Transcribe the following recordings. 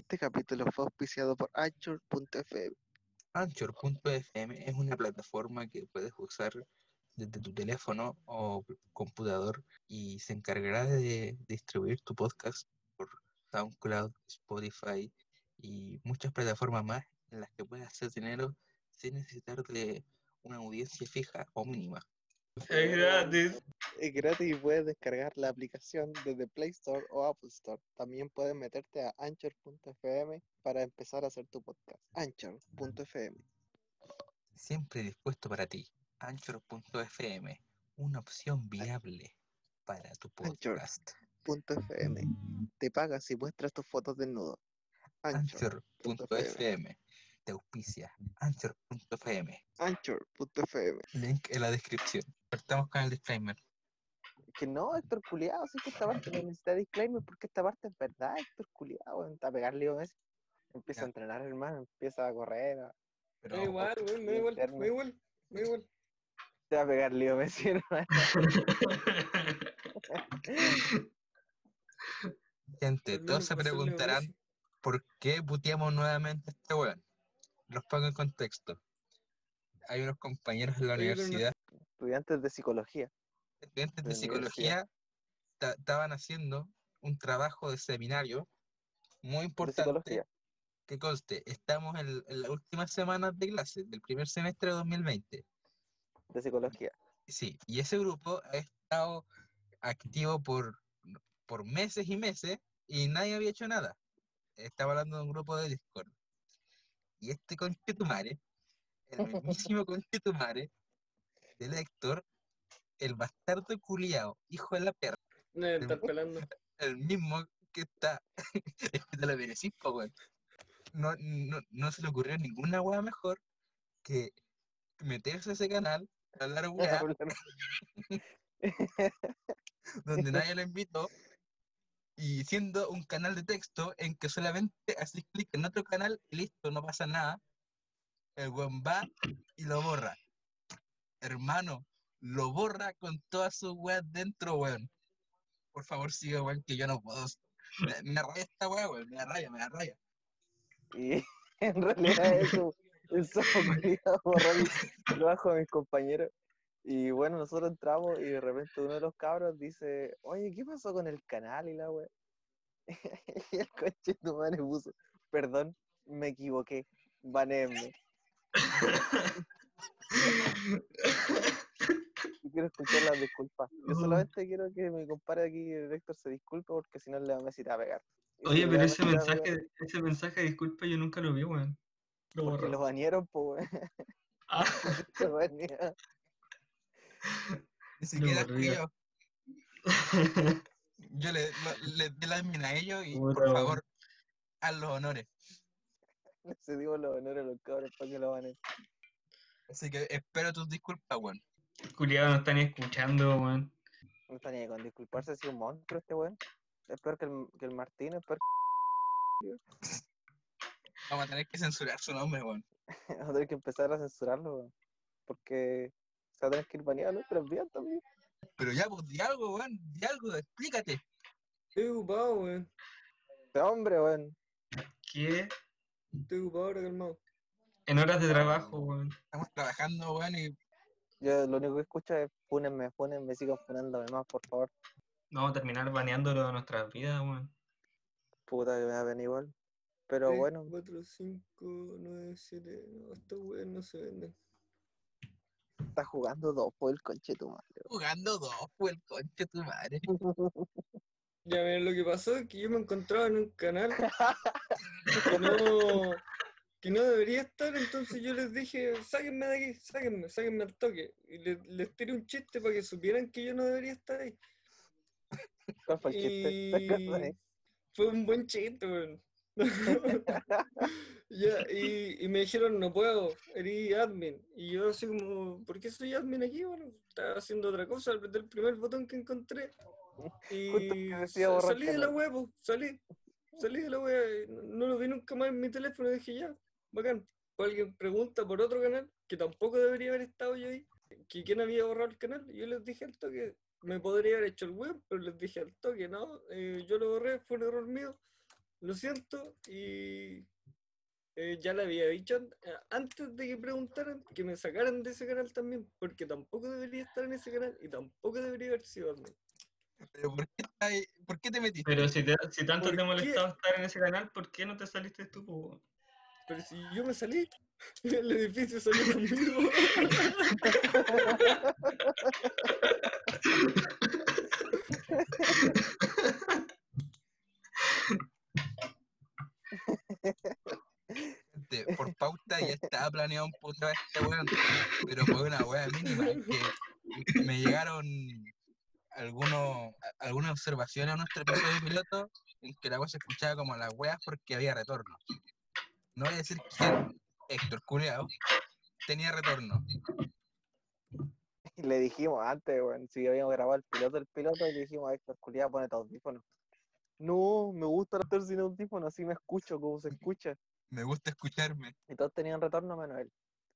Este capítulo fue auspiciado por Anchor.fm. Anchor.fm es una plataforma que puedes usar desde tu teléfono o computador y se encargará de distribuir tu podcast por SoundCloud, Spotify y muchas plataformas más en las que puedes hacer dinero sin necesitar de una audiencia fija o mínima. Es gratis. Es gratis y puedes descargar la aplicación desde Play Store o Apple Store. También puedes meterte a Anchor.fm para empezar a hacer tu podcast. Anchor.fm. Siempre dispuesto para ti. Anchor.fm, una opción viable para tu podcast. .fm. Te pagan si muestras tus fotos desnudo. Anchor. Anchor.fm, te auspicia. Anchor.fm, Anchor.fm. link en la descripción. Partamos con el disclaimer. Que no, Héctor Culeado, sí que esta parte no necesita disclaimer porque esta parte es verdad, Héctor Culeado, a pegarle a Messi. Empieza Ya. a entrenar, hermano, empieza a correr, a- Pero Me da igual, da igual, me da igual, igual. te va a pegar Leo Messi, hermano. gente, todos se preguntarán por qué puteamos nuevamente a este weón. Los pongo en contexto. Hay unos compañeros en la no- universidad Estudiantes de psicología. Estudiantes de psicología ta- estaban haciendo un trabajo de seminario muy De importante psicología. que conste, estamos en, en las últimas semanas de clase del primer semestre de 2020. De psicología. Sí, y ese grupo ha estado activo por, por meses y meses y nadie había hecho nada. Estaba hablando de un grupo de Discord. Y este conchetumare, el mismísimo conchetumare del Héctor, el bastardo culiao, hijo de la perra, No debe estar pelando. el mismo que está. es que te lo merecís, po, weón. No, no, no se le ocurrió ninguna weá mejor que meterse a ese canal, hablar weá, donde nadie lo invitó, y siendo un canal de texto en que solamente haces clic en otro canal y listo, no pasa nada, el weón va y lo borra. Hermano, lo borra con todas sus weas dentro, weón. Por favor, sigue, weón, que yo no puedo. Me, me raya esta wea, weón, me da raya, me da raya. Y en realidad eso, eso borró el trabajo de mis compañeros. Y bueno, nosotros entramos y de repente uno de los cabros dice, oye, ¿qué pasó con el canal y la wea? Y el coche tu madre puso, perdón, me equivoqué, banéenme. Yo quiero escuchar las disculpas. Yo solamente quiero que mi compadre aquí, el Héctor, se disculpe porque si no le va a va a pegar. Y Oye, si pero a ese a mensaje, pegar, ese mensaje de disculpa yo nunca lo vi, weón. Lo Porque borró. lo banearon, pues, Ah, Lo. Ni siquiera río. yo. Yo le, lo- le di la admin a ellos y por weón. favor, haz los honores. Se digo los honores a los cabros para que lo baneen. Así que espero tus disculpas, weón. Culiado no están ni escuchando, weón. No está ni con disculparse si es un monstruo este weón. Es peor que el, que el Martín, es peor Vamos a tener que censurar su nombre, weón. que vamos a tener que empezar a censurarlo, weón. Porque se va a tener que ir baneado, pero bien también. Pero ya, pues, di algo, weón, di algo, explícate. Estoy ocupado, weón. Este hombre, weón. ¿Qué? Estoy ocupado ahora, calmado. En horas de trabajo, weón. Estamos trabajando, weón, y Yo lo único que escucho es fúnenme, fúnenme, sigan funándome más, por favor. Vamos a terminar baneándolo de nuestras vidas, weón. Puta que me va a venir igual. Pero Tres, bueno, 4, 5, 9, 7. No, estos weones no se venden. está jugando dos por el conche tu madre. jugando dos, fue el conche tu madre. Ya, miren, lo que pasó es que yo me encontraba en un canal no, que no debería estar, entonces yo les dije, sáquenme de aquí, sáquenme, sáquenme al toque. Y les, les tiré un chiste para que supieran que yo no debería estar ahí. ¿Cuál fue un buen chiste, weón. Ya, y, y me dijeron, no puedo, eres admin. Y yo así como, ¿por qué soy admin aquí? Bueno, estaba haciendo otra cosa, apreté el primer botón que encontré. Y salí de la web, salí. Salí de la web, y no, no lo vi nunca más en mi teléfono y dije, ya, bacán. O alguien pregunta por otro canal, que tampoco debería haber estado yo ahí, que quién había borrado el canal. Yo les dije al toque, me podría haber hecho el web, pero les dije al toque, no, eh, yo lo borré, fue un error mío. lo siento, y eh, ya le había dicho eh, antes de que preguntaran que me sacaran de ese canal también, porque tampoco debería estar en ese canal y tampoco debería haber sido admin. Pero ¿por qué, estás ahí- ¿por qué te metiste? Pero si, te- si tanto ¿Por te molestaba estar en ese canal, ¿por qué no te saliste tú? Pero si yo me salí, el edificio salió conmigo. Por pauta ya estaba planeado un puto este weón, pero fue una wea mínima, que me llegaron algunos, algunas observaciones a nuestro episodio piloto en que la wea se escuchaba como las weas porque había retorno. No voy a decir quién, Héctor Culeado, tenía retorno. Le dijimos antes, weón, si habíamos grabado el piloto del piloto, y le dijimos a Héctor Culiá, ponete audífonos. No, me gusta estar sin audífonos, así me escucho como se escucha. Me gusta escucharme. Y todos tenían retorno menos él.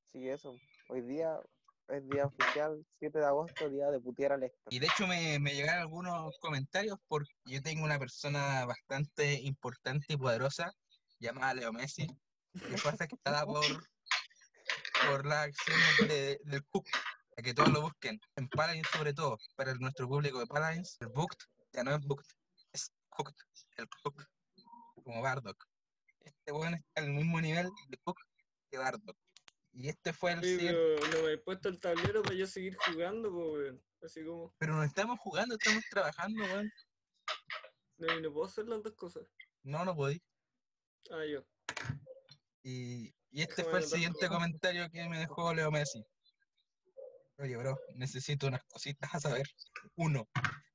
Así que eso, hoy día es día oficial, 7 de agosto, día de putear al Héctor. Y de hecho me, me llegaron algunos comentarios porque yo tengo una persona bastante importante y poderosa llamada Leo Messi, que fue afectada por, por las acciones de- del Cook, a que todos lo busquen. En Paladins sobre todo, para nuestro público de Paladins, el Booked ya no es Booked, es Cooked, el Cook, como Bardock. Este weón está al mismo nivel de Cook que Bardock. Y este fue el Sí, pero no he puesto el tablero para yo seguir jugando, weón. Así como, Pero no estamos jugando, estamos trabajando, weón. no, y no puedo hacer las dos cosas. No, no podí. Ah, yo. Y, y este Déjame fue el siguiente comentario que me dejó Leo Messi. Oye, bro, necesito unas cositas a saber. Uno,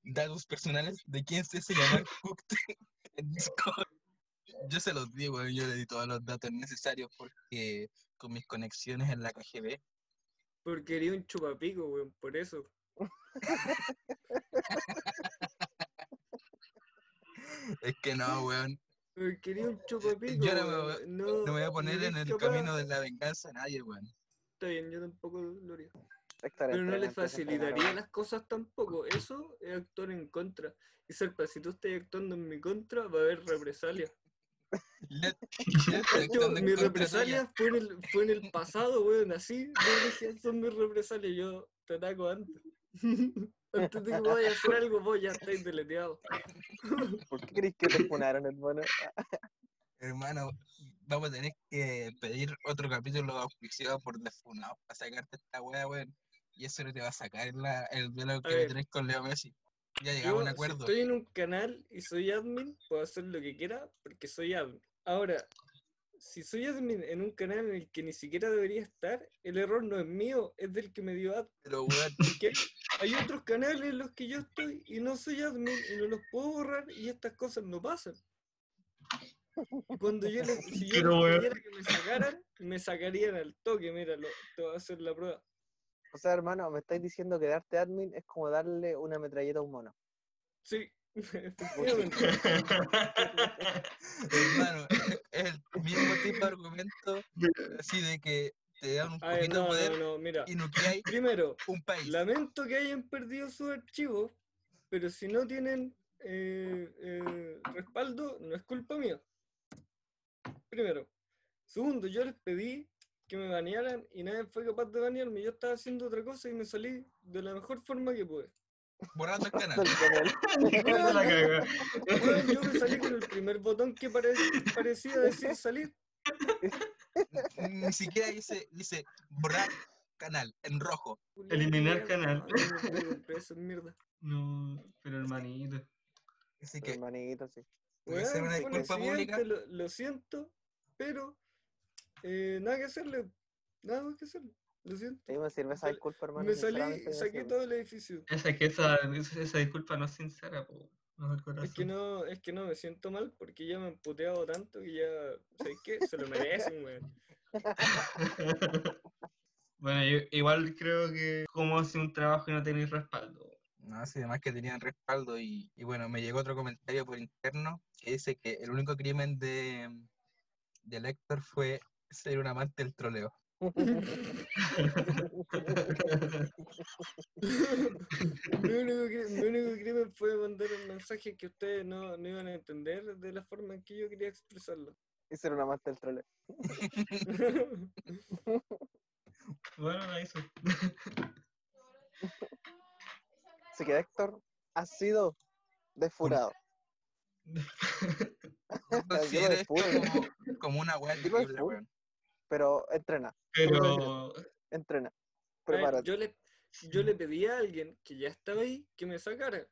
datos personales de quién se hace llamar en Discord. Yo se los digo, yo le di todos los datos necesarios porque con mis conexiones en la KGB, Porque quería un chupapico, weón, por eso. es que no, weón, quería un. Yo no me voy- no, no me voy a poner en el capaz. camino de la venganza a nadie, weón. Está bien, yo tampoco lo haría. Pero no le facilitaría las cosas tampoco. Eso es actuar en contra. Y Serpa, si tú estás actuando en mi contra, va a haber represalia. Ya- ya estoy Yo, actuando en mi contra tuya. represalia fue en, el, fue en el pasado, weón, así. Yo decía, son mis represalias, yo te ataco antes. antes de que vaya a hacer algo, vos ya estáis deleteado. ¿Por qué crees que te funaron, hermano? Hermano, vamos a tener que pedir otro capítulo auspiciado por Defunado para sacarte esta wea, weón. Y eso no te va a sacar la, el duelo que tenés con Leo Messi. Ya llegamos a un si acuerdo. estoy en un canal y soy admin, puedo hacer lo que quiera porque soy admin. Ahora, si soy admin en un canal en el que ni siquiera debería estar, el error no es mío, es del que me dio admin. Pero, weón, Porque hay otros canales en los que yo estoy y no soy admin y no los puedo borrar y estas cosas no pasan. Cuando yo les, si yo Pero, les weón. pidiera que me sacaran, me sacarían al toque, míralo, te voy a hacer la prueba. O sea, hermano, me estáis diciendo que darte admin es como darle una metralleta a un mono. Sí. hermano, es- el mismo tipo de argumento así de que te dan un A ver, poquito de no, poder no, no, mira. y nucleáis Primero, un país. Lamento que hayan perdido sus archivos, pero si no tienen eh, eh, respaldo, no es culpa mía. Primero. Segundo, yo les pedí que me banearan y nadie fue capaz de banearme. Yo estaba haciendo otra cosa y me salí de la mejor forma que pude. Borrando el canal. Yo me salí con el primer botón que pare- parecía decir salir. Ni siquiera dice, dice borrar canal en rojo. Eliminar canal. No pero hermanito. Así que Hermanito, sí. voy a hacer una disculpa pública. Lo, lo siento, pero eh, nada que hacerle. Nada más que hacerle. Lo siento. Sí, me sirve esa disculpa, hermano. me salí, saqué todo el edificio. Esa, que esa, esa, disculpa no es sincera, po. No del corazón. Es que no, es que no me siento mal porque ya me han puteado tanto que ya, ¿sabes qué? Se lo merecen, weón. bueno, yo igual creo que como hace un trabajo y no tenéis respaldo. No, sí, además que tenían respaldo y, y bueno, me llegó otro comentario por interno que dice que el único crimen de, de Héctor fue ser un amante del troleo. Mi único, mi único crimen fue mandar un mensaje que ustedes no, no iban a entender de la forma en que yo quería expresarlo. Ese era una más del trole. Bueno, la hizo. Así que Héctor ha sido desfurado. Desfuro, como, como una weá Yo pero entrena, Pero entrena. Prepárate. yo, le, yo le pedí a alguien que ya estaba ahí que me sacara.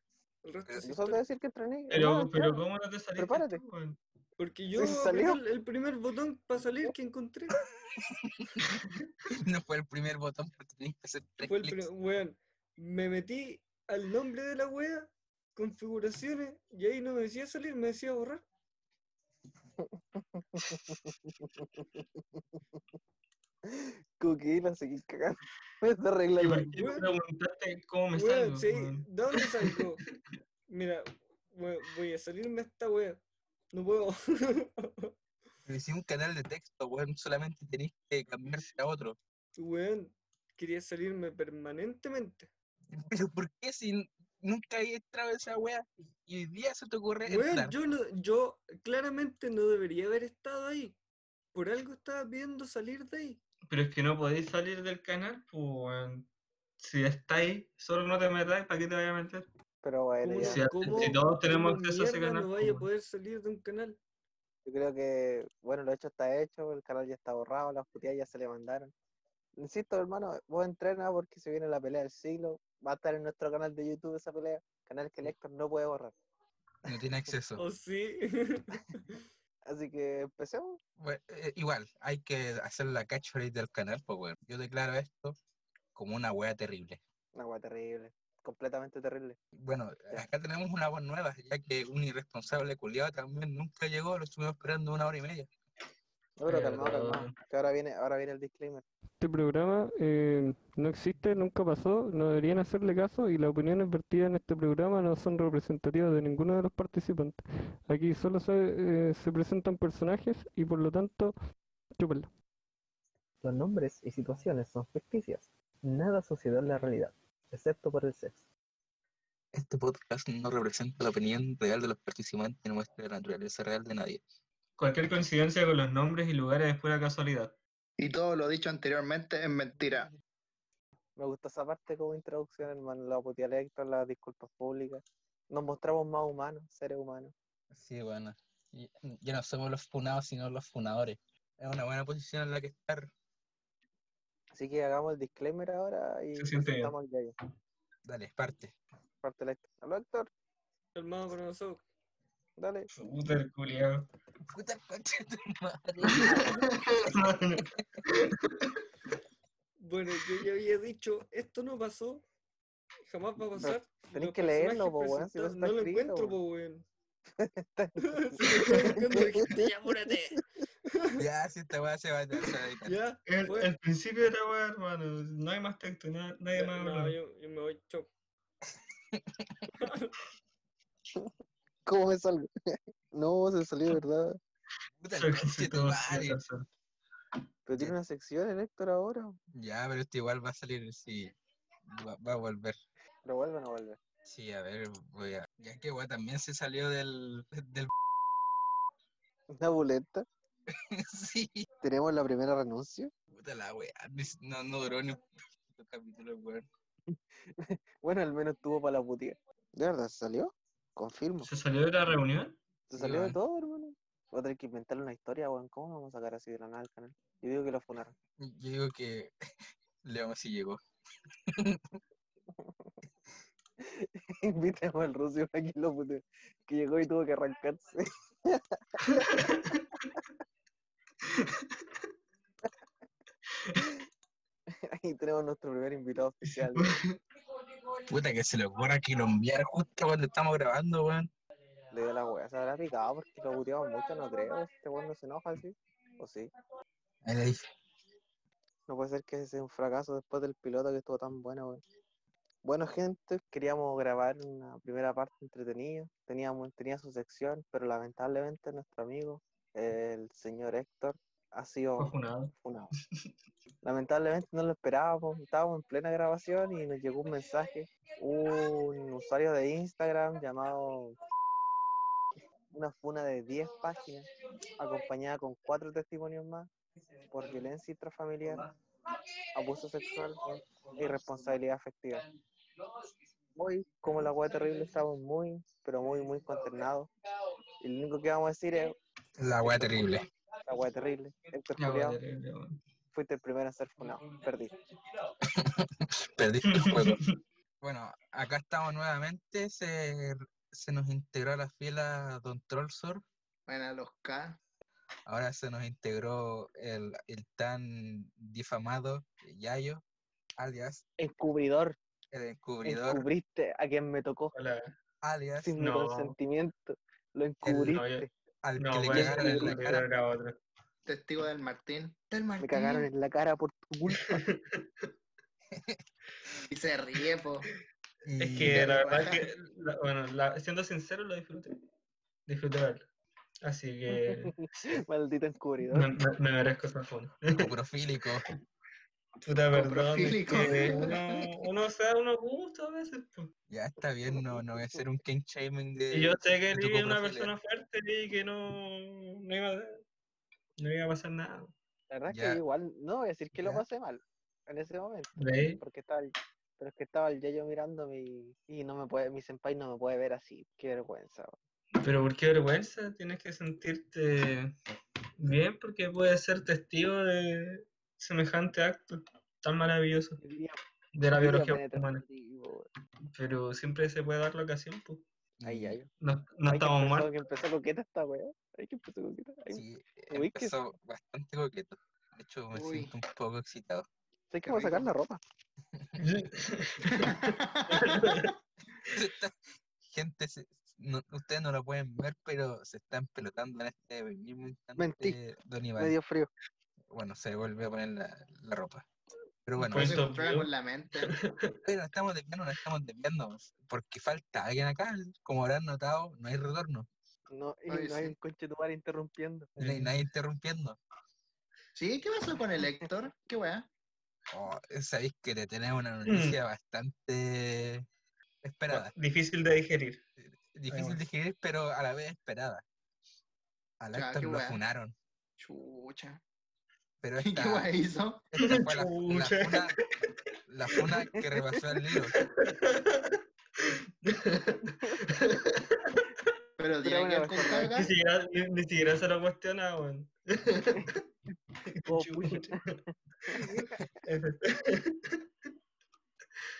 El resto Pero es No historia. solo decir que entrené. Pero, no, pero. ¿cómo no te saliste? Prepárate. tú? Porque yo salió. el, el primer botón para salir que encontré. No fue el primer botón porque tenías que hacer tres Fue el clics. primer, weón. Me metí al nombre de la wea, configuraciones, y ahí no me decía salir, me decía borrar. Coquila, seguí cagando. Me está ¿Y por qué me preguntaste cómo me Weón, salgo? sí? ¿de dónde salgo? Mira, voy a salirme a esta wea. No puedo. Si un canal de texto, weón, solamente tenés que cambiarse a otro. weón, quería salirme permanentemente. Pero ¿por qué si nunca había entrado esa weá y hoy día se te ocurre Weón, entrar? yo, no, yo claramente no debería haber estado ahí. Por algo estaba pidiendo salir de ahí. Pero es que no podéis salir del canal, pues. Si estáis, solo no te metáis, ¿para qué te vayas a meter? Pero bueno, ¿Cómo, ya. Si- cómo- si todos tenemos cómo acceso a ese canal, no vaya a pues, poder salir de un canal? Yo creo que, bueno, lo hecho está hecho, el canal ya está borrado, las puteadas ya se le mandaron. Insisto, hermano, vos entrena porque se viene la pelea del siglo. Va a estar en nuestro canal de YouTube esa pelea, canal que el Héctor no puede borrar. No tiene acceso. ¿O sí? Así que empecemos. Bueno, eh, igual, hay que hacer la catchphrase del canal, pues weón. Yo declaro esto como una weá terrible. Una weá terrible, completamente terrible. Bueno, acá tenemos una voz nueva, ya que un irresponsable culiado también nunca llegó, lo estuvimos esperando una hora y media. No, pero calmado, calmado. Que ahora viene, ahora viene el disclaimer. Este programa eh, no existe, nunca pasó, no deberían hacerle caso y las opiniones vertidas en este programa no son representativas de ninguno de los participantes. Aquí solo se, eh, se presentan personajes y por lo tanto, chúpenlo. Los nombres y situaciones son ficticias. Nada sucedió en la realidad, excepto por el sexo. Este podcast no representa la opinión real de los participantes ni muestra la naturaleza real de nadie. Cualquier coincidencia con los nombres y lugares es pura casualidad. Y todo lo dicho anteriormente es mentira. Me gusta esa parte como introducción, hermano. La de Héctor, las disculpas públicas. Nos mostramos más humanos, seres humanos. Sí, bueno. Ya no somos los funados, sino los funadores. Es una buena posición en la que estar. Así que hagamos el disclaimer ahora y gallo. Dale, parte. Parte del Héctor. Para nosotros. Dale. Puta el culiao. Puta el concha de tu madre. Bueno, yo ya había dicho, esto no pasó, jamás va a pasar. tenés Los que leerlo, po, weón, si no No lo escrito, encuentro, po, weón. Ya, apúrate. ya, si esta weá se va a. Ya, El, fue. el principio de la weá, hermano. No hay más texto, na- nadie más No, yo, yo me voy, chau. ¿Cómo me salgo? no, se salió, ¿verdad? Puta. Pero tiene una sección el Héctor ahora. Ya, pero esto igual va a salir, sí. Va, va a volver. Pero vuelve o no vuelve. Sí, a ver, voy a. Ya que weá también se salió del. del. Una boleta. sí. Tenemos la primera renuncia. Puta la weá. No, no duró ni un capítulo, weón. Bueno, al menos tuvo para la puteada. ¿De verdad se salió? Confirmo. ¿Se salió de la reunión? Se salió de todo, hermano. Voy a tener que inventarle una historia, weón. ¿Cómo vamos a sacar así de la nada al canal? Yo digo que lo funaron. Yo digo que Leo sí llegó. Invitemos al ruso para que lo putee. Que llegó y tuvo que arrancarse. Ahí tenemos nuestro primer invitado oficial. Puta que se le ocurra enviar justo cuando estamos grabando, weón. Le dio la wea, se habrá picado porque lo puteamos mucho, no creo. Este weón no se enoja así. ¿O sí? Ahí le dije. No puede ser que sea un fracaso después del piloto que estuvo tan bueno, weón. Bueno, gente, queríamos grabar una primera parte entretenida. Teníamos, tenía su sección, pero lamentablemente nuestro amigo, el señor Héctor, ha Fue sido funado. funado. Lamentablemente no lo esperábamos, estábamos en plena grabación y nos llegó un mensaje, un usuario de Instagram llamado una funa de 10 páginas, acompañada con cuatro testimonios más por violencia intrafamiliar, abuso sexual e irresponsabilidad afectiva. Hoy, como la hueá terrible, estamos muy, pero muy, muy consternados. Y lo único que vamos a decir es, La weá terrible. La hueá terrible, weón. fuiste el primero en ser funado, perdí. Perdiste el juego. Bueno, acá estamos nuevamente. Se, se nos integró a la fila Don Trollsor. Bueno, los K. Ahora se nos integró el, el tan difamado Yayo, alias Encubridor, el encubridor, encubriste a quien me tocó Hola. alias sin mi No. consentimiento, lo no, encubriste, al No, que le bueno, cagaron en la era cara. otro. Testigo del Martín. Del Martín. me cagaron en la cara por tu culpa. Y se ríe, po. Es que la verdad es que, la- bueno, la- siendo sincero, lo disfruté. Disfruté verlo. Así que Maldito encubridor. me, me- me merezco esa funa. coprofílico. Puta, perdón. es que uno, uno se da unos gustos a veces. pues. Ya está bien, no, no voy a hacer un king shaming de. Y yo sé que Lili es una persona fuerte y que no, no, iba, no iba a pasar nada. La verdad es que igual, no voy a decir que lo pasé mal en ese momento, porque estaba el, pero es que estaba el Yayo mirándome y, y no me puede, mi senpai no me puede ver así, qué vergüenza. Pero ¿por qué vergüenza? Tienes que sentirte bien porque puedes ser testigo de semejante acto tan maravilloso Diría- de la biología humana. Pero siempre se puede dar la ocasión, pues. Ay, Y- Yayo. No, no Ay, que estamos mal. que empezó coqueta esta weá. Ay, que empezó coqueta. Ay, Sí, Uy, que- empezó bastante coqueto. De hecho, me Uy. siento un poco excitado. sé que a sacar la ropa. Gente, se- no- ustedes no lo pueden ver, pero se están pelotando en este mismo instante. Mentí. Don Iván. Me dio frío. Bueno, se vuelve a poner la, la ropa. Pero bueno, Pues- con la mente. pero estamos desviando, no estamos desviando. Porque falta alguien acá. Como habrán notado, no hay retorno. No, y Ay, no hay sí. un conche tu madre interrumpiendo. No hay nadie interrumpiendo. ¿Sí? ¿Qué pasó con el Héctor? ¿Qué weá? Oh, sabéis que te tenemos una Mm. noticia bastante esperada. Difícil de digerir. Difícil bueno. de digerir, pero a la vez esperada. Al Héctor lo funaron. Chucha. Pero ¿Qué esta, weá hizo? esta fue la, la funa, la funa que rebasó el libro. Pero tiene una que con carga. Ni siquiera, ni, ni siquiera se lo cuestiona, weón. Oh.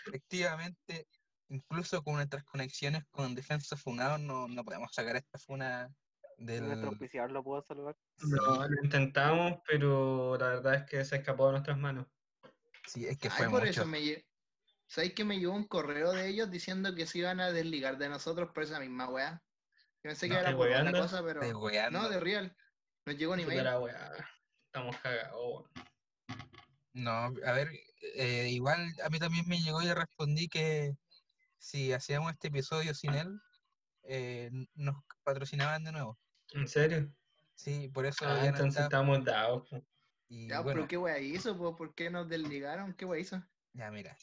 Efectivamente, incluso con nuestras conexiones con Defensa Funado, no, no podemos sacar esta funa del. Nuestro auspiciador lo puedo salvar. No, lo intentamos, pero la verdad es que se escapó de nuestras manos. Sí, es que Ay, fue por mucho. eso me lle- ¿Sabéis que me llegó un correo de ellos diciendo que se iban a desligar de nosotros por esa misma weá? Yo pensé que No, era ¿te por otra cosa, pero. No, de real. No llegó ni Puta mail. la weá. Estamos cagados. No, a ver, eh, igual a mí también me llegó y respondí que si hacíamos este episodio sin él, eh, nos patrocinaban de nuevo. ¿En serio? Sí, por eso Ah, entonces estamos dados. Y Ya, bueno, pero ¿qué weá hizo? po? ¿Por qué nos desligaron? ¿Qué weá hizo? ya mira,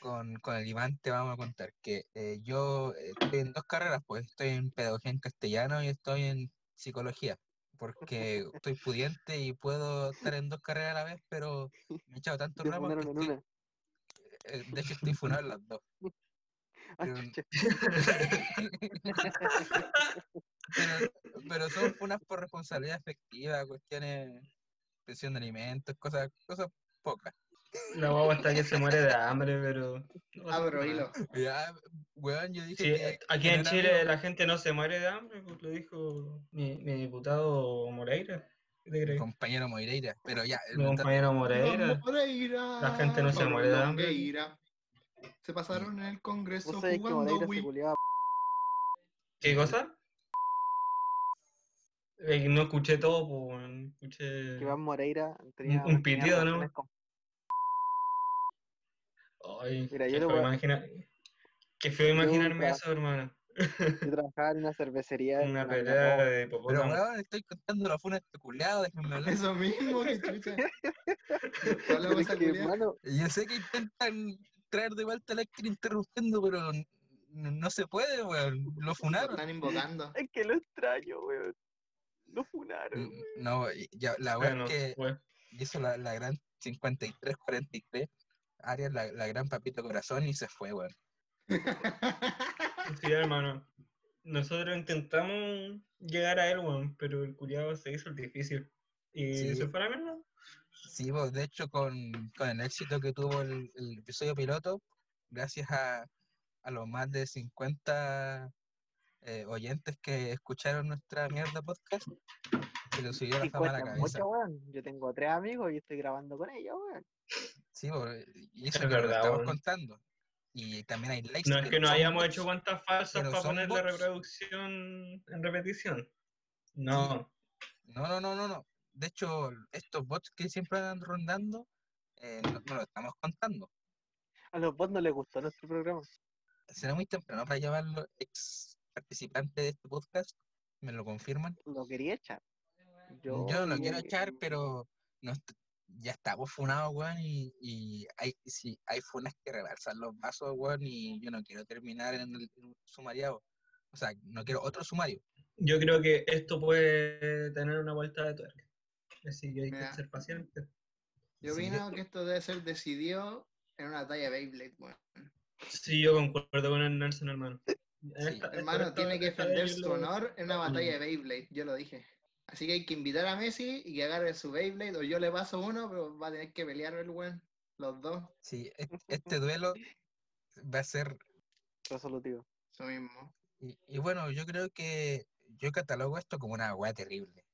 con, con el Iván te vamos a contar que eh, yo estoy en dos carreras, pues estoy en pedagogía en castellano y estoy en psicología, porque estoy pudiente y puedo estar en dos carreras a la vez, pero me he echado tanto Te ramo que estoy- una. eh, de hecho estoy funado en las dos. Ah, Pero- pero, pero son funas por responsabilidad efectiva, cuestiones, pensión de alimentos, cosas, cosas pocas. La guagua está que se muere de hambre, pero. Abro nada. hilo. Ya, weón, yo dije Sí, que aquí en Chile amigo. la gente no se muere de hambre, pues lo dijo mi, mi diputado Moreira. ¿Qué te mi compañero Moireira, pero ya, el Mi compañero Moreira. Moreira. La gente no se muere de hambre. Longueira. Se pasaron en el Congreso Vos sabés que jugando Wii. culiaba. ¿Qué cosa? Eh, no escuché todo, pues, escuché. Que Iván Moreira tenía. un pitido, ¿no? con- Ay, Mira, yo voy a- imagina- qué feo imaginarme Nunca. eso, hermano. Yo trabajaba en una cervecería. Una pelea de Pero weón, estoy contando la funa de este culiado, déjenme hablar. Eso mismo, que chucha. Que, Yo sé que intentan traer de vuelta a Lecter interrumpiendo, pero no se puede, weón. Lo Lo funaron. están invocando. es que lo extraño, weón. Lo funaron. N- No, ya, la weá Bueno, es que bueno. hizo la, la gran 53-43, Arias la, la gran papito corazón y se fue, weón. Sí, hermano. Nosotros intentamos llegar a él, weón, pero el culiado se hizo el difícil. Y Sí. se fue a la mierda. Sí, pues, de hecho, con, con el éxito que tuvo el, el episodio piloto, gracias a, a los más de 50 eh, oyentes que escucharon nuestra mierda podcast, se le subió la fama a la 50 cabeza. mucho. Yo tengo tres amigos y estoy grabando con ellos, weón. Sí, pues, y eso Es que lo verdad, estamos contando. Y también hay likes. No es que no hayamos bots. hecho cuentas falsas para poner la reproducción en repetición. No. No, no, no, no, no. De hecho, estos bots que siempre andan rondando, eh, no, no lo estamos contando. A los bots no les gustó nuestro programa. Será muy temprano para llamarlo ex participante de este podcast. ¿Me lo confirman? Lo quería echar. Yo, lo quiero echar, pero no ya estamos funados, weón, y, y hay, sí, hay funas que rebalsan los vasos, weón, y yo no quiero terminar en, el, en un sumariado. O sea, no quiero otro sumario. Yo creo que esto puede tener una vuelta de tuerca. Así que hay Mira. que ser paciente. Yo Sí, opino que esto debe ser decidido en una talla Beyblade, weón. Sí, yo concuerdo con el Nelson, hermano. Sí. esta- Hermano, esta- tiene que defender su honor en una batalla de Beyblade, yo lo dije. Así que hay que invitar a Messi y que agarre su Beyblade, o yo le paso uno, pero va a tener que pelear el weón, los dos, Sí, este duelo va a ser Resolutivo. eso mismo. Y, y bueno, yo creo que yo catalogo esto como una weá terrible.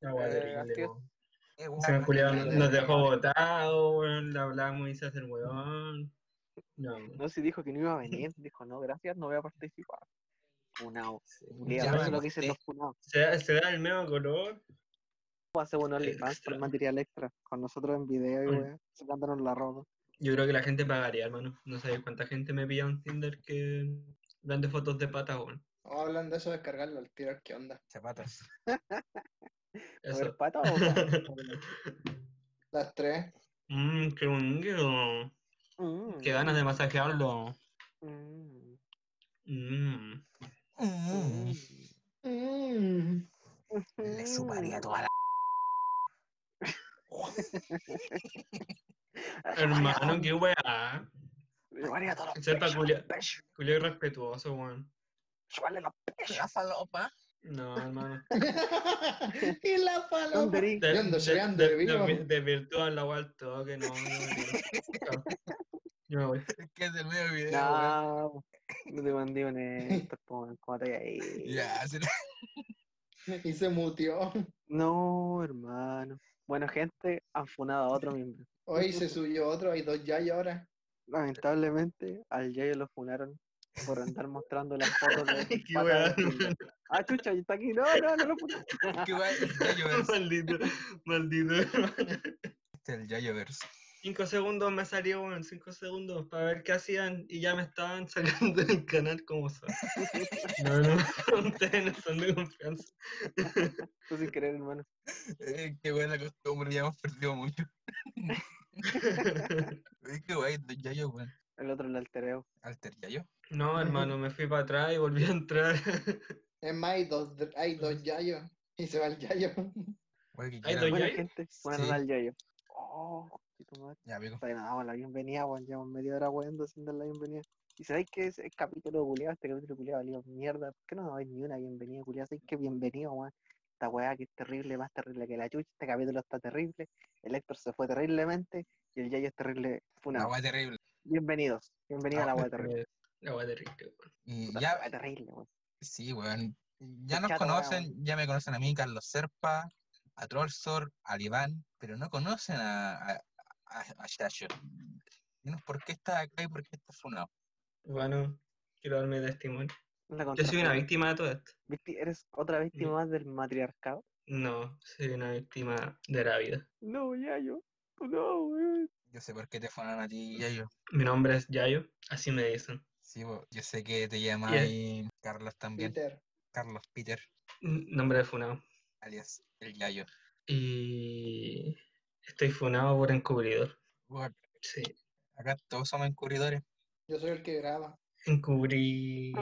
La weá Eh, terrible, terrible. nos dejó botados, weón, le hablamos y se hace el weón. No. No, si dijo que no iba a venir. Dijo, no, gracias, no voy a participar. Funao. Eso lo que dicen los funados. Se, da- se da el mismo color. Hacer un OnlyFans por material extra. Con nosotros en video y weón. Sacándonos la ropa. Yo creo que la gente pagaría, hermano. No sabéis cuánta gente me pilla en Tinder que vende fotos de patas, weón. Oh, hablando de eso, descargarlo al tiro, ¿qué onda? Zapatos. Eso. pata o pata? Las tres. Mmm, qué bonito. Mm, Qué ganas de masajearlo. mm, Mmm. Mm. Mm. Le sumaría toda la. Hermano, qué weá. Sepa Culio irrespetuoso, weón. chuparle los pechos. No, hermano. y la paloma. De, de, de, la weá al toque, no, no, no. Yo me voy. Es que es del medio video. No, no te mandé un esto, ¿cómo te ahí? Ya, se lo- y se mutió. No, hermano. Bueno, gente, han funado a otro miembro. Hoy se subió otro, hay dos ya y ahora. Lamentablemente, al Yayo lo funaron por andar mostrando las fotos de Qué patas weá. Ah, chucha, y está aquí. No, no, no lo funaron. ¿Qué weá? Maldito, maldito. Este es el Yayoverse. Cinco segundos me salió, weón, cinco segundos para ver qué hacían y ya me estaban sacando del canal como son. No, no, ustedes no son de confianza. Tú sin querer, hermano. Eh, qué buena costumbre, ya hemos perdido mucho. Es que guay, el Yayo, weón. El otro el altereo. Alter Yayo. No, hermano, me fui para atrás y volví a entrar. Es más, hay dos, hay dos yayos. Y se va el yayo. Que Hay dos Buena Yayo? gente, buena Sí. al Yayo. Oh, tu madre. Ya, amigo. No damos la bienvenida, weón. Llevamos media hora weando sin dar la bienvenida. Y sabéis que ese capítulo culiado, este capítulo culiado valió mierda. ¿Por qué no dais ni una bienvenida, culiado? ¿Sabéis que bienvenido, weón? Esta weá que es terrible, más terrible que la chucha. Este capítulo está terrible. El Héctor se fue terriblemente. Y el Yayo es terrible. Fue Una una weá terrible. Bienvenidos. Bienvenido a la Ah, weá terrible. La weón. Y Puta, ya, la terrible, weón. sí, weón. Ya nos conocen, ya me conocen a mí, Carlos Serpa, a Trollsor, al Iván, pero no conocen a, a, a, a. Dinos por qué está acá y por qué está funado. Bueno, quiero darme testimonio. Yo soy una víctima de todo esto. ¿Eres otra víctima más del matriarcado? No, soy una víctima de la vida. No, Yayo. No, weón. Yo sé por qué te funan a ti, Yayo. Mi nombre es Yayo, así me dicen. Sí, yo sé que te llamáis Carlos también. Peter. Carlos Peter, Nombre de funado. alias el Yayo. Y estoy funado por encubridor. Bueno, Sí. acá todos somos encubridores. Yo soy el que graba. Encubrí.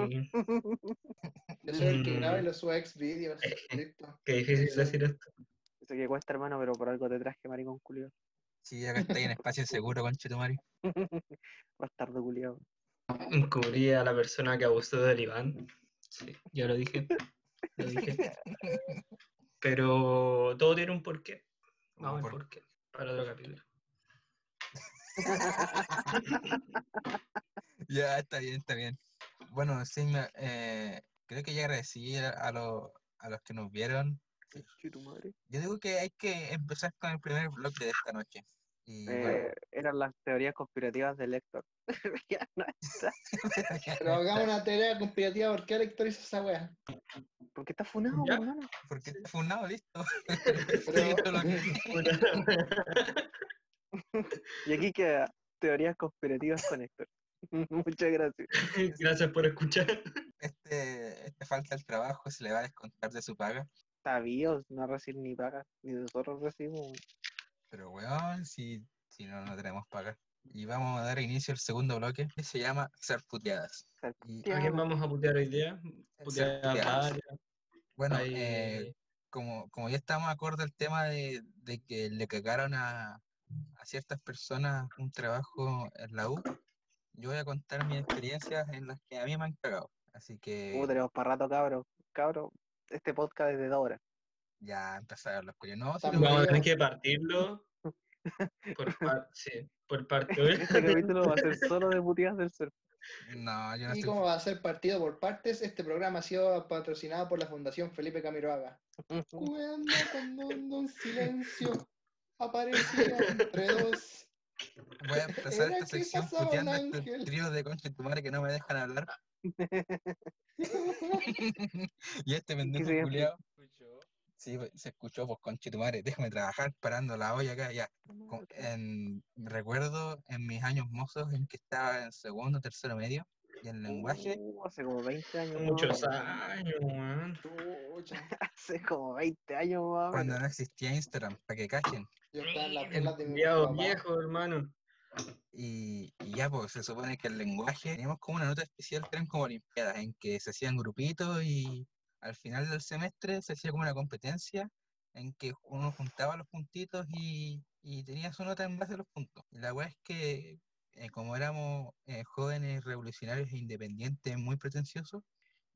Yo soy el que Mm. graba y lo sube a Xvideos. Listo. Qué difícil decir esto. Dice que cuesta, hermano, pero por algo te traje, maricón culiao. Sí, acá estáis en espacio seguro, conchetumari. Bastardo culiao. Encubrí a la persona que abusó del Iván. Sí, ya lo dije. Lo dije. Pero todo tiene un porqué. Vamos al por- porqué. Para otro capítulo. Ya, está bien, está bien. Bueno, sí, me- eh, creo que ya agradecí a, a los, a los que nos vieron. Conche tu madre. Yo digo que hay que empezar con el primer bloque de esta noche. Y bueno, Eh, eran las teorías conspirativas de Lector. Ya no está. Pero hagamos una teoría conspirativa. ¿Por qué Lector hizo esa wea? ¿Por qué está funado, ¿Ya? hermano? porque está funado, listo. Pero- Y aquí queda teorías conspirativas con Héctor. Muchas gracias. Gracias por escuchar. este, este falta el trabajo, se le va a descontar de su paga. Sabíos, no recibir ni paga, ni nosotros recibimos. Pero weón, si, si no, no tenemos paga. Y vamos a dar inicio al segundo bloque, que se llama Ser puteadas. Y ¿A quién vamos a putear hoy día? Puteadas. Bueno, Ahí- eh, como, como ya estamos acorde al tema de, de que le cagaron a, a ciertas personas un trabajo en la U, yo voy a contar mis experiencias en las que a mí me han cagado. Así que Uh, tenemos para rato, cabro. Cabro, este podcast es de dos horas. ya empezaron los cuellos. No, si Vamos a tener que partirlo por, par- sí, por parte. Este capítulo va a ser solo de puteadas del ser. no, yo no Y estoy como va a ser partido por partes, este programa ha sido patrocinado por la Fundación Felipe Camiroaga. Cuando con mundo en silencio aparecía entre dos. Voy a empezar esta sección puteando este trío de concha de tu madre que no me dejan hablar. y este pendejo culiao. Sí, se escuchó, pues concha de tu madre, déjame trabajar parando la olla acá, ya. En, recuerdo en mis años mozos en que estaba en segundo, tercero medio, y en lenguaje, Uh, hace como 20 años. Muchos años, weón. Chucha. Hace como 20 años o cuando no existía Instagram, para que cachen. Yo estaba en las El de mi viejo, hermano. Y, y ya, pues se supone que en lenguaje teníamos como una nota especial que eran como olimpiadas, en que se hacían grupitos y al final del semestre se hacía como una competencia en que uno juntaba los puntitos y, y tenía su nota en base a los puntos. La weá es que eh, como éramos eh, jóvenes revolucionarios e independientes muy pretenciosos,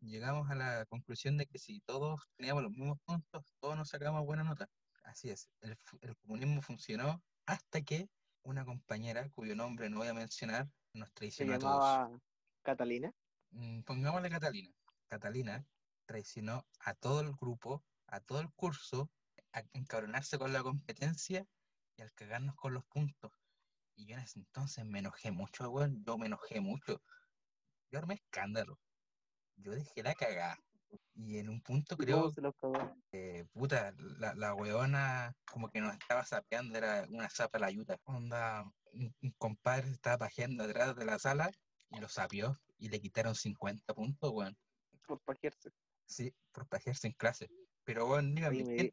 llegamos a la conclusión de que si todos teníamos los mismos puntos, todos nos sacábamos buena nota. Así es, el, el comunismo funcionó hasta que una compañera, cuyo nombre no voy a mencionar, nos traicionó a todos. llamaba Catalina. Mm, Pongámosle Catalina. Catalina traicionó a todo el grupo, a todo el curso, a encabronarse con la competencia y al cagarnos con los puntos. Y yo en ese entonces me enojé mucho, weón. Yo me enojé mucho. Yo armé escándalo. Yo dejé la cagada. Y en un punto ¿Y creo eh, puta, la, la weona como que nos estaba sapeando, era una zapa la yuta. Onda, un, un compadre se estaba pajeando atrás de la sala y lo sapió y le quitaron 50 puntos, weón. Por pajearse. Sí, por pajearse en clase. Pero weón, dígame, ¿quién,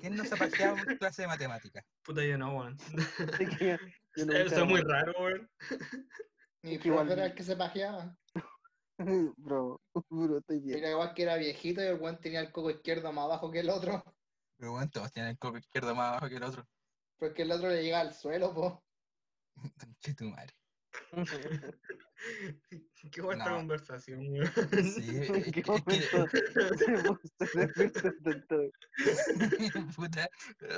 quién no se ha pajeado en clase de matemáticas? Puta, yo no, weón. Eso es muy raro, weón. Mi igual- era el que se pajeaba. Bro, bro, estoy bien. Era igual que era viejito y el weón tenía el coco izquierdo más abajo que el otro. Pero weón, todos tienen el coco izquierdo más abajo que el otro. Porque el otro le llega al suelo, po. Conche tu madre. Qué buena No. conversación, weón. Sí,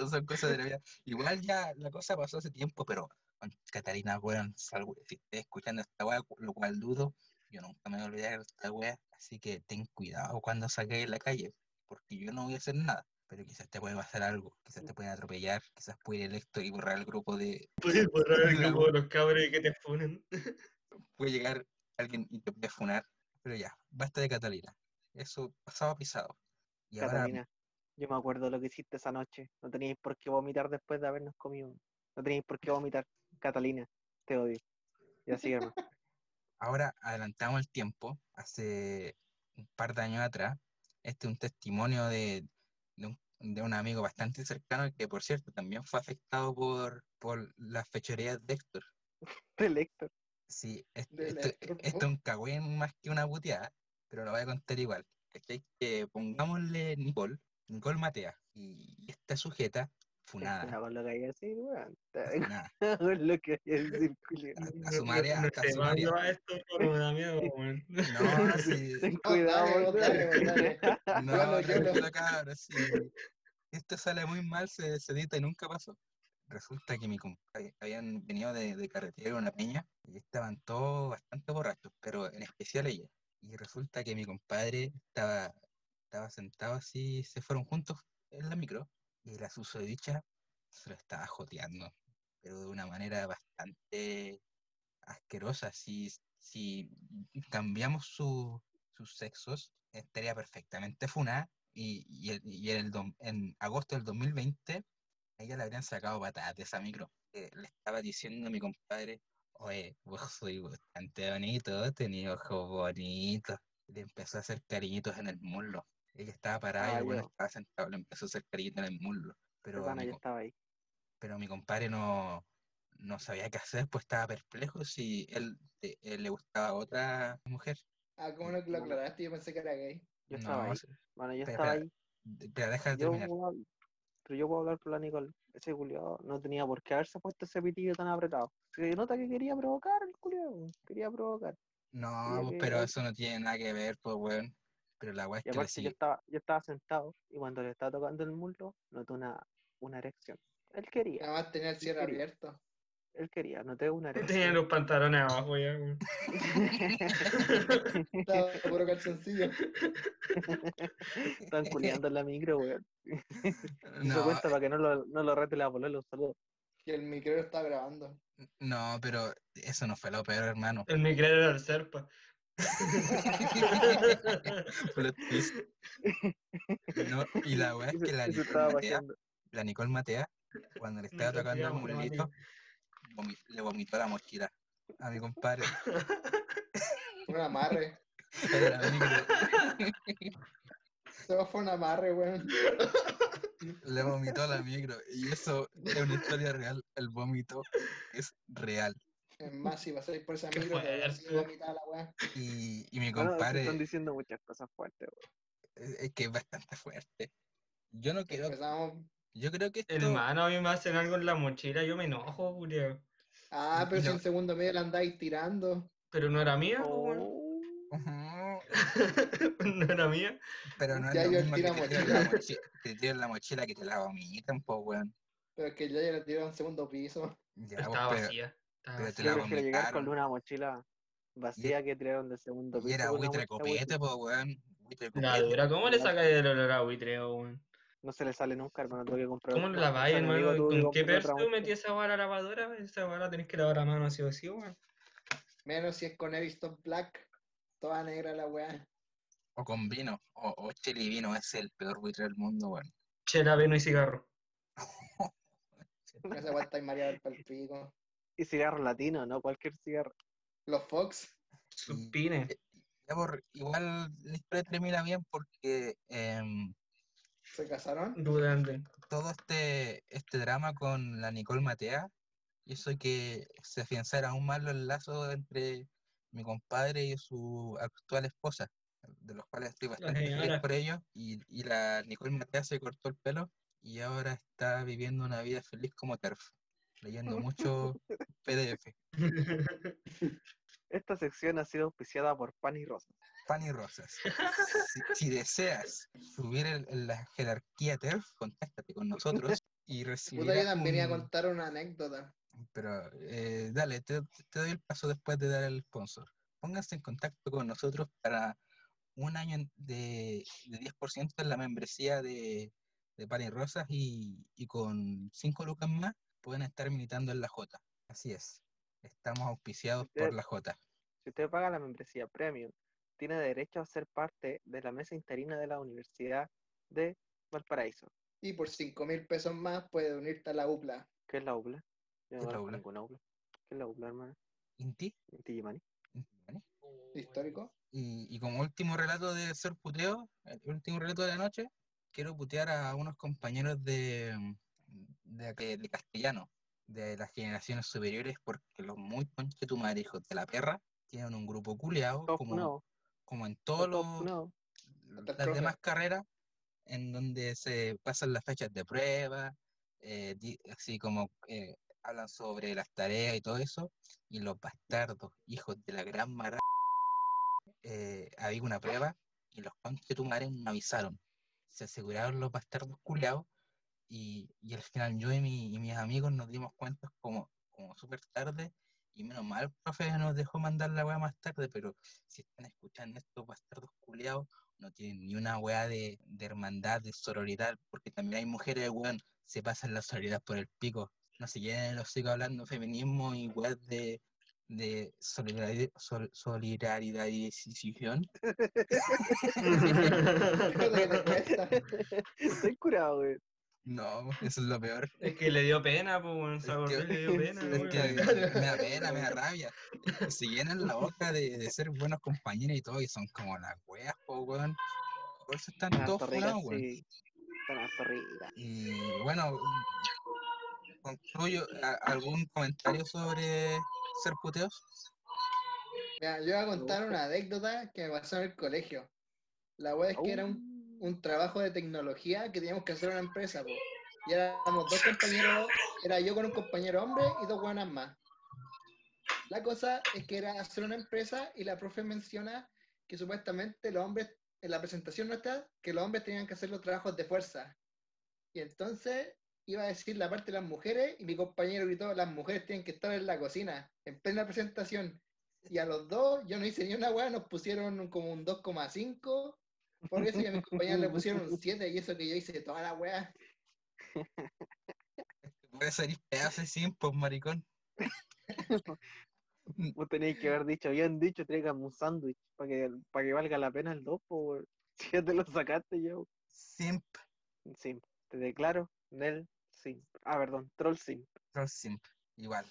son cosas de la vida. Igual ya la cosa pasó hace tiempo, pero con Catalina, weón, salgo, si estés escuchando esta weá, lo cual dudo, yo nunca me voy a olvidar de esta weá, así que ten cuidado cuando saques en la calle, porque yo no voy a hacer nada, pero quizás te puede pasar algo, quizás te pueden atropellar, quizás puede ir electo y borrar el grupo de, Puedes borrar el grupo de los cabros y que te funen. puede llegar alguien y te puede funar, pero ya, basta de Catalina, eso pasaba pisado. Y ahora, Catalina, yo me acuerdo lo que hiciste esa noche. No teníais por qué vomitar después de habernos comido. No teníais por qué vomitar. Catalina, te odio. Y así, hermano. Ahora adelantamos el tiempo, hace un par de años atrás, este es un testimonio de, de un, de un amigo bastante cercano que, por cierto, también fue afectado por, por las fechorías de Héctor. Del Héctor. Sí, es- De esto, es un cagüín más que una puteada, pero lo voy a contar igual. Que pongámosle Nicole, Nicole Matea, y esta sujeta, funada, Cuidado con lo que hay que decir, weón. funada, Con lo que hay que decir, a, a su sé, su ¿para madre. dónde va esto? Pero me da miedo, weón. No, sí, Ten cuidado, dale, weón. dale, dale. no, Yo no, yo no. tranquilo, cabros, si esto sale muy mal, se, se edita y nunca pasó. Resulta que mi compadre habían venido de, de carretera una peña y estaban todos bastante borrachos, pero en especial ella. Y resulta que mi compadre estaba, estaba sentado así, se fueron juntos en la micro y la susodicha se lo estaba joteando, pero de una manera bastante asquerosa. Si, si cambiamos su- sus sexos, estaría perfectamente funada. Y, y, en, el dom- en agosto del 2020, a ella le habrían sacado patadas de esa micro. Eh, le estaba diciendo a mi compadre, oye, vos soy bastante bonito, tenía ojos bonitos. Le empezó a hacer cariñitos en el muslo. Ella estaba parada y Ah, el bueno estaba sentado, le empezó a hacer cariñitos en el muslo. Pero Hermano, mi estaba ahí. pero mi compadre no, no sabía qué hacer, pues estaba perplejo si él, eh, él le gustaba a otra mujer. Ah, ¿cómo no que lo aclaraste? Yo pensé que era gay. Yo estaba No, ahí. se- Bueno, yo espera, estaba espera, ahí. espera, deja de Yo terminar. puedo pero yo puedo hablar por la Nicole. Ese culiado no tenía por qué haberse puesto ese pitillo tan apretado. Se nota que quería provocar el culiado. Quería provocar. No, Quería pues, que pero él- eso no tiene nada que ver, pues, weón. Pero la weá es Y que aparte yo estaba, yo estaba sentado y cuando le estaba tocando el muslo, noté una, una erección. Él quería, Además tenía el cierre abierto. él quería, noté una Tenía erección. los pantalones abajo ya, weón. Estaba puro calzoncillo. Estaban culiando en la micro, weón. Se No, cuenta para que no lo, no lo rete la polola, un saludo. Y el micro estaba grabando. no, pero eso no fue lo peor, hermano. El micrero era el Serpa. No, y la weá es que la Nicole Matea, la Nicole Matea, cuando le estaba tocando el mulito, vomi- le vomitó la mochila a mi compadre. Fue un amarre. Era la micro. Todo fue un amarre, weón. Le vomitó la micro. Y eso es una historia real. El vómito es real. Es más, si vas a ir por esa micro, te voy a hacer fuerte. vomitar la weá. Y, y mi Bueno, compadre están diciendo muchas cosas fuertes, weón. es, es que es bastante fuerte. Yo no creo, Empezamos. yo creo que esto, Hermano, a mí me hacen algo en la mochila, yo me enojo, Julio. Ah, pero y si en segundo medio la andáis tirando. Pero no era mía, po, weón. Oh, no era mía. pero no es Ya lo yo mismo que tira te tiren la mochila, te la mochila que te la vomitan, pues weón. Pero es que ya le tiró a un segundo piso. Ya, pues, Estaba pero- vacía. Estaba pero te la prefiero llegar con una mochila vacía que tiraron del segundo y piso. era con una buitre copete, pues weón. Buitre La copete. dura, ¿cómo le Ya. sacáis el olor a buitreo, weón? No se le sale nunca, hermano. Tengo que comprar ¿Cómo mi amigo hermano? ¿Con qué mochila. metí esa vara a la lavadora? Esa vara tenés que lavar a mano así o sí, weón. Menos si es con Ariston Black. Toda negra la weá. O con vino. O, o chile y vino. Es el peor buitre del mundo, weón. Chela, vino y cigarro. Esa weá estáis mareado del palpico. Y cigarro latino, no cualquier cigarro. Los Fox. Supine. Ya por, igual la historia termina bien porque em, ¿Se casaron? Dudante. todo este, este drama con la Nicole Matea hizo que se afianzara aún más los lazos entre mi compadre y su actual esposa, de los cuales estoy bastante feliz por ello. Y, y la Nicole Matea se cortó el pelo y ahora está viviendo una vida feliz como TERF, leyendo mucho PDF. Esta sección ha sido auspiciada por Pan y Rosas. Pan y Rosas. Si, si deseas subir en, en la jerarquía TERF, contáctate con nosotros y Puta, yo también iba a un- contar una anécdota. Pero eh, dale, te, te doy el paso después de dar el sponsor. Pónganse en contacto con nosotros para un año de, de 10% en la membresía de, de Pan y Rosas y, y con 5 lucas más pueden estar militando en la J. Así es. Estamos auspiciados por Usted- la J. Si usted paga la membresía Premium, tiene derecho a ser parte de la mesa interina de la Universidad de Valparaíso. Y por 5 mil pesos más puedes unirte a la UPLA. ¿Qué es la UBLA? Yo ¿Qué es no la conozco UBLA? ninguna UBLA. ¿Qué es la UBLA, hermano? ¿Inti? ¿Inti Yimani? Histórico. Y, y como último relato de ser puteo, el último relato de la noche, quiero putear a unos compañeros de, de, de- de castellano, de las generaciones superiores, porque los muy conchetumares hijos de la perra tienen un grupo culeado, como, como en todos los, las demás carreras, en donde se pasan las fechas de prueba, eh, así como eh, hablan sobre las tareas y todo eso, y los bastardos, hijos de la gran mara, eh, había una prueba y los conchetumares no avisaron. Se aseguraron los bastardos culeados y, y al final yo y, mi- y mis amigos nos dimos cuenta como, como súper tarde y menos mal el profe nos dejó mandar la weá más tarde, pero si están escuchando estos bastardos culeados no tienen ni una weá de, de hermandad, de sororidad, porque también hay mujeres, weón, se pasan la sororidad por el pico. No se llenen los hocico hablando feminismo y weá de, de solidaridad, sol- solidaridad y decisión. Estoy curado, güey. No, eso es lo peor. Es que le dio pena, pues. Se Es que- le dio pena, Es que me da pena, me da rabia. Se llenan la boca de, de ser buenos compañeros y todo, y son como las weas, po, weón. Por eso están todos funados, weón. sí. Y bueno, concluyo algún comentario sobre ser puteos. Mira, yo voy a contar una anécdota que me pasó en el colegio. La wea es que era un, un trabajo de tecnología que teníamos que hacer una empresa. Y éramos dos compañeros, era yo con un compañero hombre y dos buenas más. La cosa es que era hacer una empresa y la profe menciona que supuestamente los hombres, en la presentación nuestra, que los hombres tenían que hacer los trabajos de fuerza. Y entonces iba a decir la parte de las mujeres y mi compañero gritó, las mujeres tienen que estar en la cocina, en plena presentación. Y a los dos, yo no hice ni una weá, nos pusieron como un 2,5. Por eso y a mis compañeros le pusieron un 7 y eso que yo hice toda la weá. Puede ser pedazo sin, pues maricón. Vos tenéis que haber dicho, bien dicho, tráigame un sándwich para que, para que valga la pena el 2, pues, si ya te lo sacaste yo. Simp, Sim, te declaro, Nel Sim. Ah, perdón, Troll Sim. troll simp. Igual.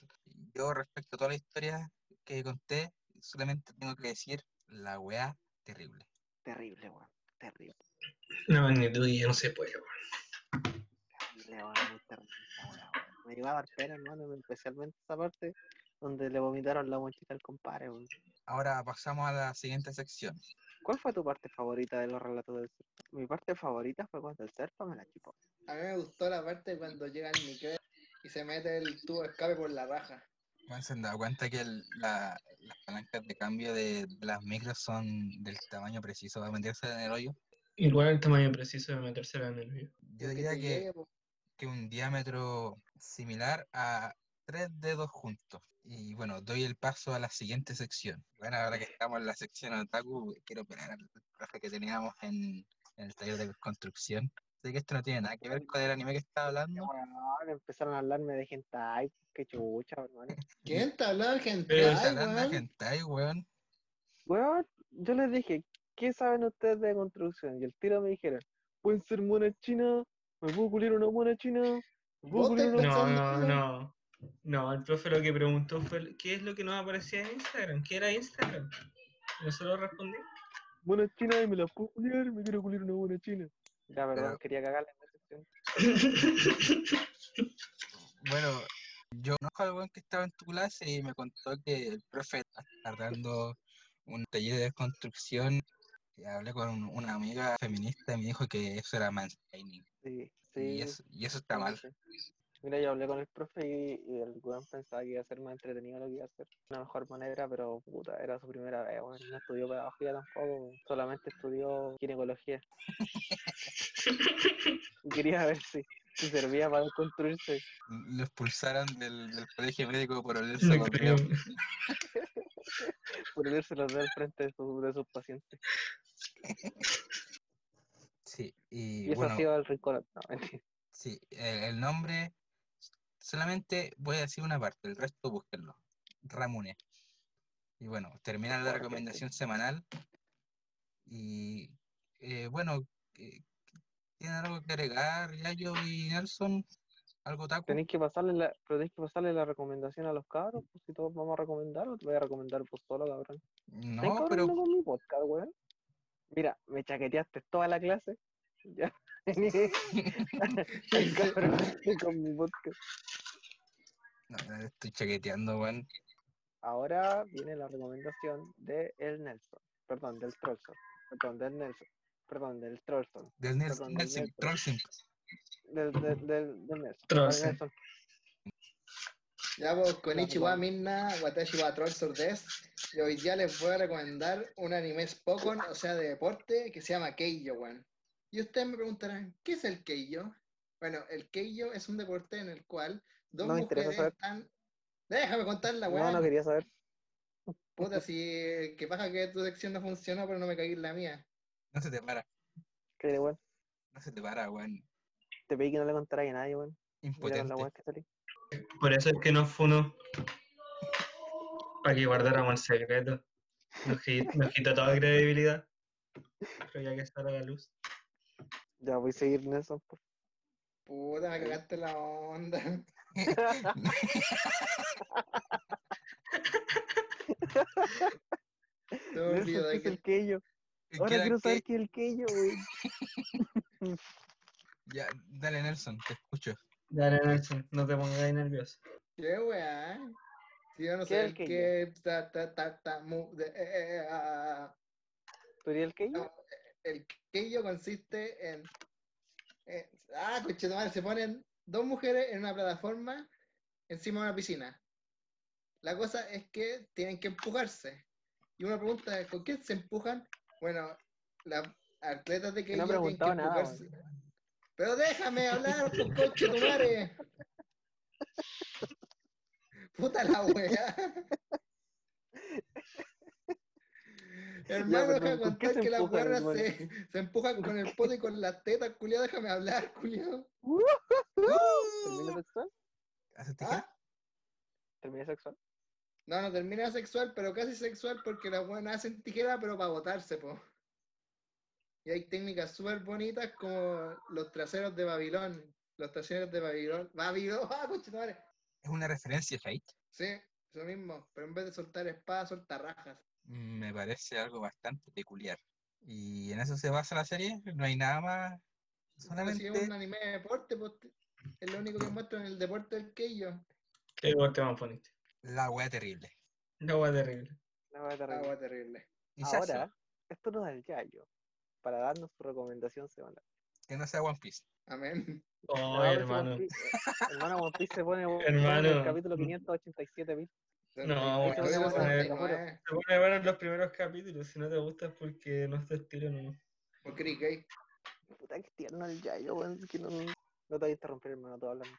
Yo respecto a toda la historia que conté, solamente tengo que decir la weá terrible. Terrible, weón. Terrible, Una magnitud y ya no se puede, weón. Me iba a dar pena, hermano, especialmente esa parte donde le vomitaron la monchita al compadre, weón. Ahora pasamos a la siguiente sección. ¿Cuál fue tu parte favorita de los relatos del Serpa? Mi parte favorita fue cuando el Serpa me la chupó. A mí me gustó la parte cuando llega el micro y se mete el tubo de escape por la raja. Bueno, se han dado cuenta que el- la- las palancas de cambio de, de las micros son del tamaño preciso para meterse en el hoyo. Igual el tamaño preciso de metérsela en el video. Yo diría que, que un diámetro similar a tres dedos juntos. Y bueno, doy el paso a la siguiente sección. Bueno, ahora que estamos en la sección otaku, quiero operar al profe que teníamos en, en el taller de construcción. Sé que esto no tiene nada que ver con el anime que estaba hablando. Weón, empezaron a hablarme de hentai, qué chucha, hermano. ¿Quién de Está hablando de weón. hentai, weón. Weón, yo les dije, ¿qué saben ustedes de construcción? Y el tiro me dijeron, pueden ser monas chinas, me puedo culir una mona china, me puedo culir una No, no, no. No, el profe lo que preguntó fue qué es lo que nos aparecía en Instagram, qué era Instagram. Y nosotros respondimos. mona china y me la puedo culiar, me quiero culir una mona china. Ya, perdón, Pero- quería cagarle en. Bueno, yo conozco al weón que estaba en tu clase y me contó que el profe está dando un taller de construcción. Y hablé con un- una amiga feminista y me dijo que eso era mansplaining. Sí, sí. Y eso, y eso está sí, mal. Mira, yo hablé con el profe y, y el weón pensaba que iba a ser más entretenido lo que iba a hacer. De una mejor manera, pero puta, era su primera vez, weón. No estudió pedagogía tampoco, weón. solamente estudió ginecología. Y quería ver si, si servía para construirse. Lo expulsaron del, del colegio médico por olerse No con creo. río. por irse los al frente de, su- de sus pacientes. Sí, Y, y eso bueno, ha sido el rincón. No, sí, el, el nombre, solamente voy a decir una parte, el resto búsquenlo. Ramune. Y bueno, termina la recomendación semanal. Y eh, bueno, eh, ¿tienen algo que agregar, Yayo y Nelson? Algo taco. Tenéis que pasarle la, pero tenéis que pasarle la recomendación a los cabros, pues si todos vamos a recomendar, o te voy a recomendar por solo, cabrón. ¿Estás No, pero con mi podcast? Mira, me chaqueteaste toda la clase. Ya. Con mi podcast. no, estoy chaqueteando, weón. Ahora viene la recomendación de el Nelson. Perdón, del Trollson. Perdón, del Nelson. Perdón, del Trollson. Del Nelson, Nelson. Trollson. Del, del, del, del Nelson. Trollson. Del Nelson. Ya pues, Konichiwa Minna, Watashi wa Trollsor des. Y hoy día les voy a recomendar un anime Spokon, o sea, de deporte, que se llama Keijo, weón. Y ustedes me preguntarán, ¿qué es el Keijo? Bueno, el Keijo es un deporte en el cual dos No mujeres están... Déjame contarla, No, weón. no quería saber. Puta, si que pasa que tu sección no funcionó, pero no me caí en la mía. No se te para, Que weón. no se te para, weón. Te pedí que no le contara a nadie, weón. La Impotente. weón que salí. Por eso es que nos funó. Para que guardáramos el secreto. Nos, qui- nos quitó toda credibilidad. Pero ya que está a la luz. Ya voy a seguir Nelson. por- Puta, me cagaste la onda. Nelson, ¿qué de es que el? ¿Qué Ahora quiero saber qué? qué es el Keyo, weón. Ya, dale, Nelson, te escucho. Dale, Nelson, no te pongas nervioso. ¿Qué weá? Si yo no ¿Qué sé el que ta ta ta ta mu de, eh, eh, ah, ¿Tú eres el Keyo? El queyo consiste en eh, ah, coche madre, se ponen dos mujeres en una plataforma encima de una piscina. La cosa es que tienen que empujarse. Y una pregunta es, ¿con quién se empujan? Bueno, las atletas de Que no tienen que preguntado nada, empujarse. Pero déjame hablar, pues coche tu madre. Puta la wea. Hermano, deja de ¿con qué contar que guerras hermano? se, se empujan con el poto y con las tetas, culiado, déjame hablar, culiado. ¿Termina sexual? ¿Haces tijera? ¿Ah? ¿Termina sexual? No, no termina sexual, pero casi sexual porque las buenas hacen tijera, pero para botarse, po. Y hay técnicas súper bonitas como los traseros de Babilón. Los traseros de Babilón. ¡Babilón! ¡Ah, concha tu madre! ¿Es una referencia, Fate? Sí, eso mismo. Pero en vez de soltar espadas, solta rajas. Me parece algo bastante peculiar. Y en eso se basa la serie, no hay nada más. Pero si Solamente es un anime de deporte, pues es lo único que muestra en el deporte del Keio. Qué deporte más bonito. la wea terrible. No va terrible. La wea terrible. Agua terrible. Y Ahora, esto nos da el Yayo para darnos su recomendación semanal. que no sea One Piece. Amén. Oh, hermano. One Piece- hermano, One Piece se pone Hermano. en el capítulo 587 No, 69, Se pone bueno en los primeros capítulos. Si no te gusta es porque no te estilo, no. Porque eres gay. Puta que tierno el Yayo, weón. es Que no, no te voy a interrumpir, hermano, todo hablando.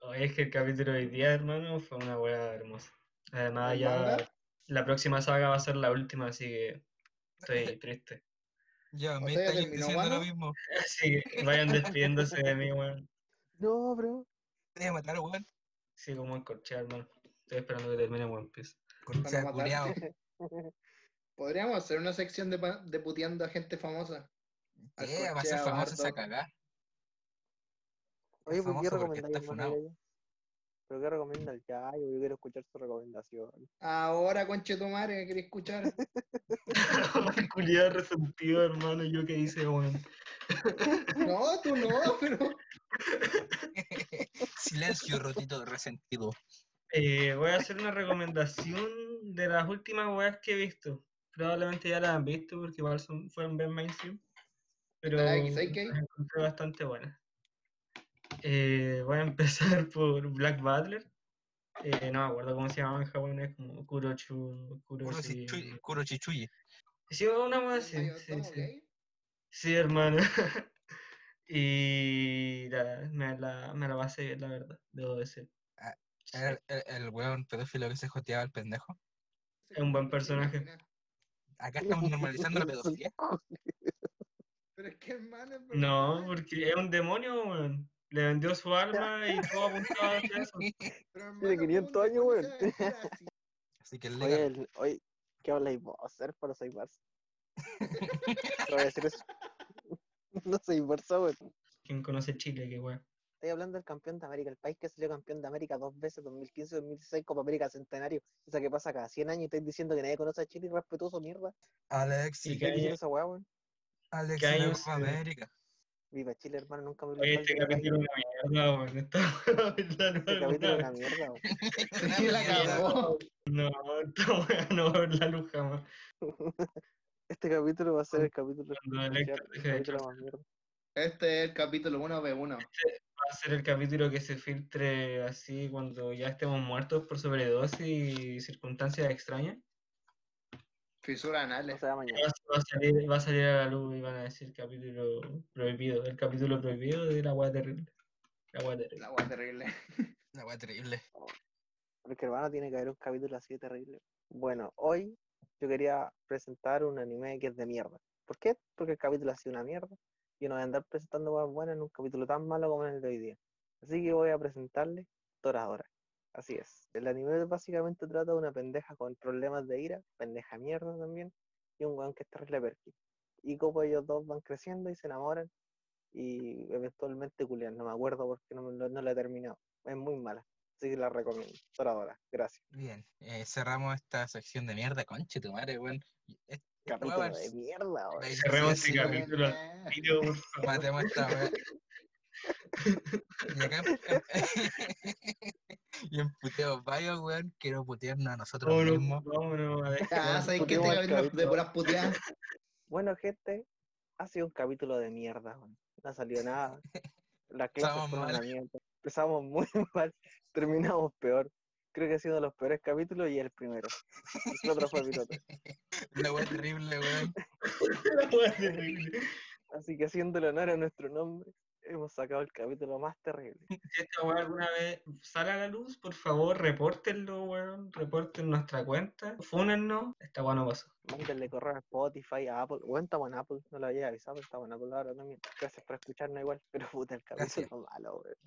Oye, es que el capítulo de hoy día, hermano, fue una wea hermosa. Además, ¿El ya manga? la próxima saga va a ser la última, así que estoy triste. Ya, O me está diciendo lo mismo. Así que vayan despidiéndose de mí, weón. No, bro. Te voy a matar, weón. Sí, como el corchea, hermano. Estoy esperando que termine One Piece. Sea. Podríamos hacer una sección de, puteando a gente famosa. ¿Qué? Va a ser famosa esa cagá. Oye, ¿por qué recomendáis? ¿Pero qué recomienda el Yayo? Yo quiero escuchar su recomendación. Ahora, conche tu madre, ¿me querés escuchar? Culiado resentido, hermano. Yo qué hice, weón. No, tú no, pero. Silencio, rotito resentido. Eh, voy a hacer una recomendación de las últimas weas que he visto. Probablemente ya las han visto porque igual son, fueron bien mainstream. Pero Ah, las encontré bastante buenas. Eh, voy a empezar por Black Butler. Eh, no me acuerdo cómo se llama en japonés, como Kurochu, Kuro Kuroshi. Chichuyi. Kuro Chichuyi. Sí, una wea así. Mayo Sí, sí. Sí, hermano. y la- me, la, me la pasé bien, la verdad, debo decir. El, el, el weón pedófilo que se joteaba al pendejo. Es un buen personaje. Acá estamos normalizando la pedofilia. Pero es que hermano. es No, porque es un demonio, weón. Le vendió su alma y todo apuntaba hacia eso. Pero, Tiene 500 ¿cómo un años, demonio weón. así? Que es Oye, el- oye, ¿qué habláis vos? Ser para soy Barça. Te voy a decir eso. No soy Barça, weón. ¿Quién conoce Chile? Qué weón. Estoy hablando del campeón de América, el país que salió campeón de América dos veces, 2015 2016, Copa América Centenario. Esa que pasa cada 100 años y estáis diciendo que nadie conoce a Chile, irrespetuoso, mierda. Alex, ¿Y ¿Estáis qué diciendo esa weá, weón? Alex ¿Qué en la años Copa América. Viva Chile, hermano, nunca me Oye, olvidaré este capítulo es una mierda, weón. Este No, capítulo es una mierda, weón. Sí, la cagó. No, esta weá no va a ver la luz jamás. Este capítulo va a ser el capítulo Cuando el el de capítulo más mierda. Este es el capítulo 1v1. Va a ser el capítulo que se filtre así cuando ya estemos muertos por sobredosis y circunstancias extrañas. Fisura O anales. sea, mañana. Va a, salir, va a salir a la luz y van a decir capítulo prohibido. El capítulo prohibido de la weá terrible. La weá terrible. La weá terrible. Una weá terrible. Porque hermano tiene que haber un capítulo así de terrible. Bueno, hoy yo quería presentar un anime que es de mierda. ¿Por qué? Porque el capítulo ha sido una mierda. Y no voy a andar presentando cosas buenas en un capítulo tan malo como en el de hoy día. Así que voy a presentarle Toradora. Así es. El anime básicamente trata de una pendeja con problemas de ira, pendeja mierda también, y un weón que es terrible perky. Y como ellos dos van creciendo y se enamoran, y eventualmente culian. No me acuerdo porque no, no, no la he terminado. Es muy mala. Así que la recomiendo. Toradora. Gracias. Bien, eh, cerramos esta sección de mierda, conche tu madre, weón. Esta Capítulo de mierda, ir Cerremos este capítulo. Matemos esta weá. Y acá y en puteos varios, weón, quiero putearnos a nosotros Vámonos, mismos. Ah, ¿sabes que este Puteamos el capítulo es de puras puteadas? Bueno, gente, ha sido un capítulo de mierda, weón. No ha salido nada. Una mierda. Empezamos muy mal, terminamos peor. Creo que ha sido de los peores capítulos y el primero. El otro fue piloto. La weá terrible, weón. La weá terrible. Así que haciéndole honor a nuestro nombre, hemos sacado el capítulo más terrible. Si esta weá alguna vez sale a la luz, por favor, repórtenlo, weón. Reporten nuestra cuenta. Fúnennos. Esta weá no pasó. Mándenle correo a Spotify, a Apple. Bueno, estamos en Apple, no lo había avisado, pero estamos en Apple ahora también. Gracias por escucharnos igual, pero puta, el Gracias. capítulo malo, weón.